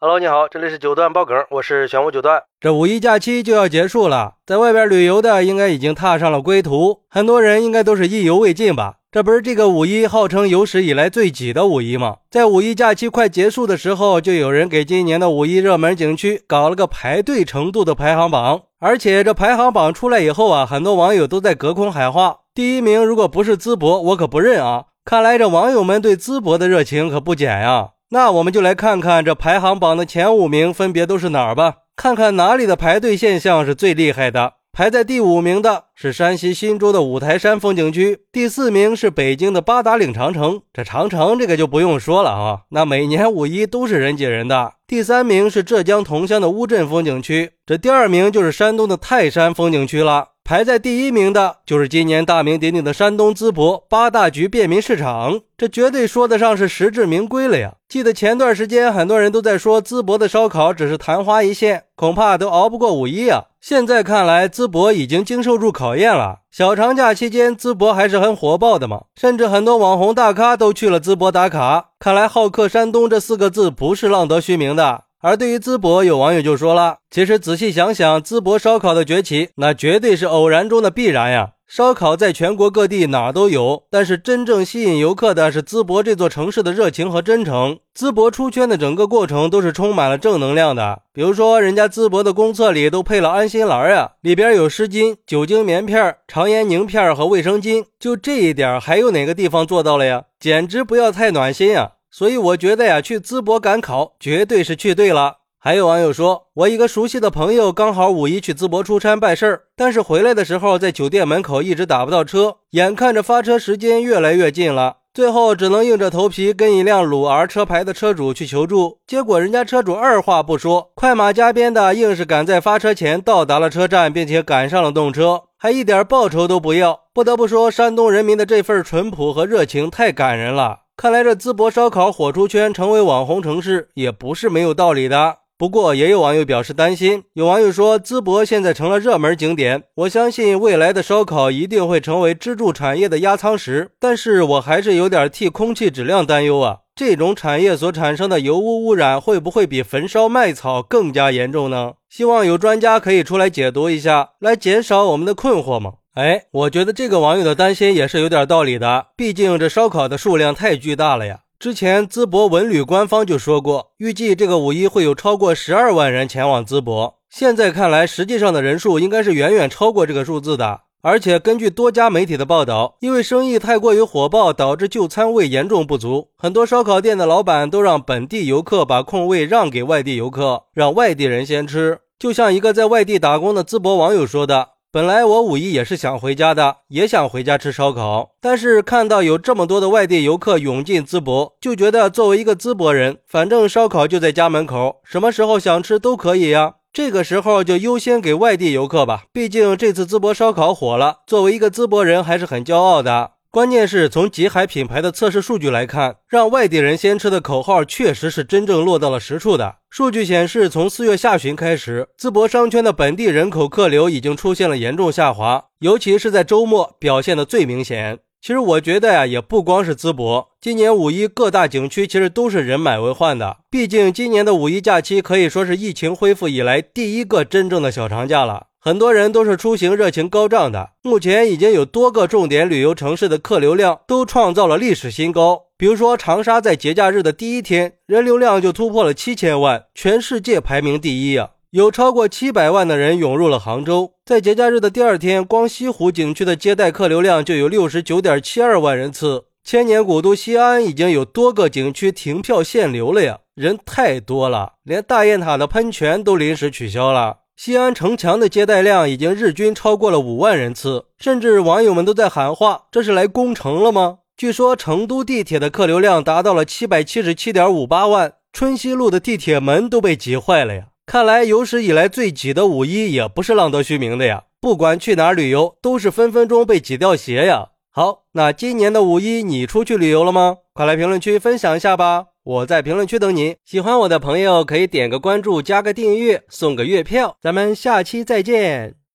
Hello，你好，这里是九段爆梗，我是玄武九段。这五一假期就要结束了，在外边旅游的应该已经踏上了归途，很多人应该都是意犹未尽吧？这不是这个五一号称有史以来最挤的五一吗？在五一假期快结束的时候，就有人给今年的五一热门景区搞了个排队程度的排行榜，而且这排行榜出来以后啊，很多网友都在隔空喊话：第一名如果不是淄博，我可不认啊！看来这网友们对淄博的热情可不减呀。那我们就来看看这排行榜的前五名分别都是哪儿吧，看看哪里的排队现象是最厉害的。排在第五名的是山西忻州的五台山风景区，第四名是北京的八达岭长城。这长城这个就不用说了啊，那每年五一都是人挤人的。第三名是浙江桐乡的乌镇风景区，这第二名就是山东的泰山风景区了。排在第一名的就是今年大名鼎鼎的山东淄博八大局便民市场，这绝对说得上是实至名归了呀！记得前段时间很多人都在说淄博的烧烤只是昙花一现，恐怕都熬不过五一啊。现在看来，淄博已经经受住考验了。小长假期间，淄博还是很火爆的嘛，甚至很多网红大咖都去了淄博打卡。看来“好客山东”这四个字不是浪得虚名的。而对于淄博，有网友就说了：“其实仔细想想，淄博烧烤的崛起，那绝对是偶然中的必然呀。烧烤在全国各地哪都有，但是真正吸引游客的是淄博这座城市的热情和真诚。淄博出圈的整个过程都是充满了正能量的。比如说，人家淄博的公厕里都配了安心蓝呀，里边有湿巾、酒精棉片、肠炎宁片和卫生巾。就这一点，还有哪个地方做到了呀？简直不要太暖心啊！”所以我觉得呀，去淄博赶考绝对是去对了。还有网友说，我一个熟悉的朋友刚好五一去淄博出差办事儿，但是回来的时候在酒店门口一直打不到车，眼看着发车时间越来越近了，最后只能硬着头皮跟一辆鲁 R 车牌的车主去求助。结果人家车主二话不说，快马加鞭的硬是赶在发车前到达了车站，并且赶上了动车，还一点报酬都不要。不得不说，山东人民的这份淳朴和热情太感人了。看来这淄博烧烤火出圈，成为网红城市也不是没有道理的。不过也有网友表示担心，有网友说淄博现在成了热门景点，我相信未来的烧烤一定会成为支柱产业的压舱石。但是我还是有点替空气质量担忧啊，这种产业所产生的油污污染会不会比焚烧麦草更加严重呢？希望有专家可以出来解读一下，来减少我们的困惑吗？哎，我觉得这个网友的担心也是有点道理的，毕竟这烧烤的数量太巨大了呀。之前淄博文旅官方就说过，预计这个五一会有超过十二万人前往淄博。现在看来，实际上的人数应该是远远超过这个数字的。而且根据多家媒体的报道，因为生意太过于火爆，导致就餐位严重不足，很多烧烤店的老板都让本地游客把空位让给外地游客，让外地人先吃。就像一个在外地打工的淄博网友说的。本来我五一也是想回家的，也想回家吃烧烤，但是看到有这么多的外地游客涌进淄博，就觉得作为一个淄博人，反正烧烤就在家门口，什么时候想吃都可以呀。这个时候就优先给外地游客吧，毕竟这次淄博烧烤火了，作为一个淄博人还是很骄傲的。关键是从极海品牌的测试数据来看，让外地人先吃的口号确实是真正落到了实处的。数据显示，从四月下旬开始，淄博商圈的本地人口客流已经出现了严重下滑，尤其是在周末表现的最明显。其实我觉得呀，也不光是淄博，今年五一各大景区其实都是人满为患的。毕竟今年的五一假期可以说是疫情恢复以来第一个真正的小长假了。很多人都是出行热情高涨的，目前已经有多个重点旅游城市的客流量都创造了历史新高。比如说长沙，在节假日的第一天，人流量就突破了七千万，全世界排名第一啊！有超过七百万的人涌入了杭州，在节假日的第二天，光西湖景区的接待客流量就有六十九点七二万人次。千年古都西安已经有多个景区停票限流了呀，人太多了，连大雁塔的喷泉都临时取消了。西安城墙的接待量已经日均超过了五万人次，甚至网友们都在喊话：“这是来攻城了吗？”据说成都地铁的客流量达到了七百七十七点五八万，春熙路的地铁门都被挤坏了呀！看来有史以来最挤的五一也不是浪得虚名的呀！不管去哪儿旅游，都是分分钟被挤掉鞋呀！好，那今年的五一你出去旅游了吗？快来评论区分享一下吧！我在评论区等你。喜欢我的朋友可以点个关注，加个订阅，送个月票。咱们下期再见。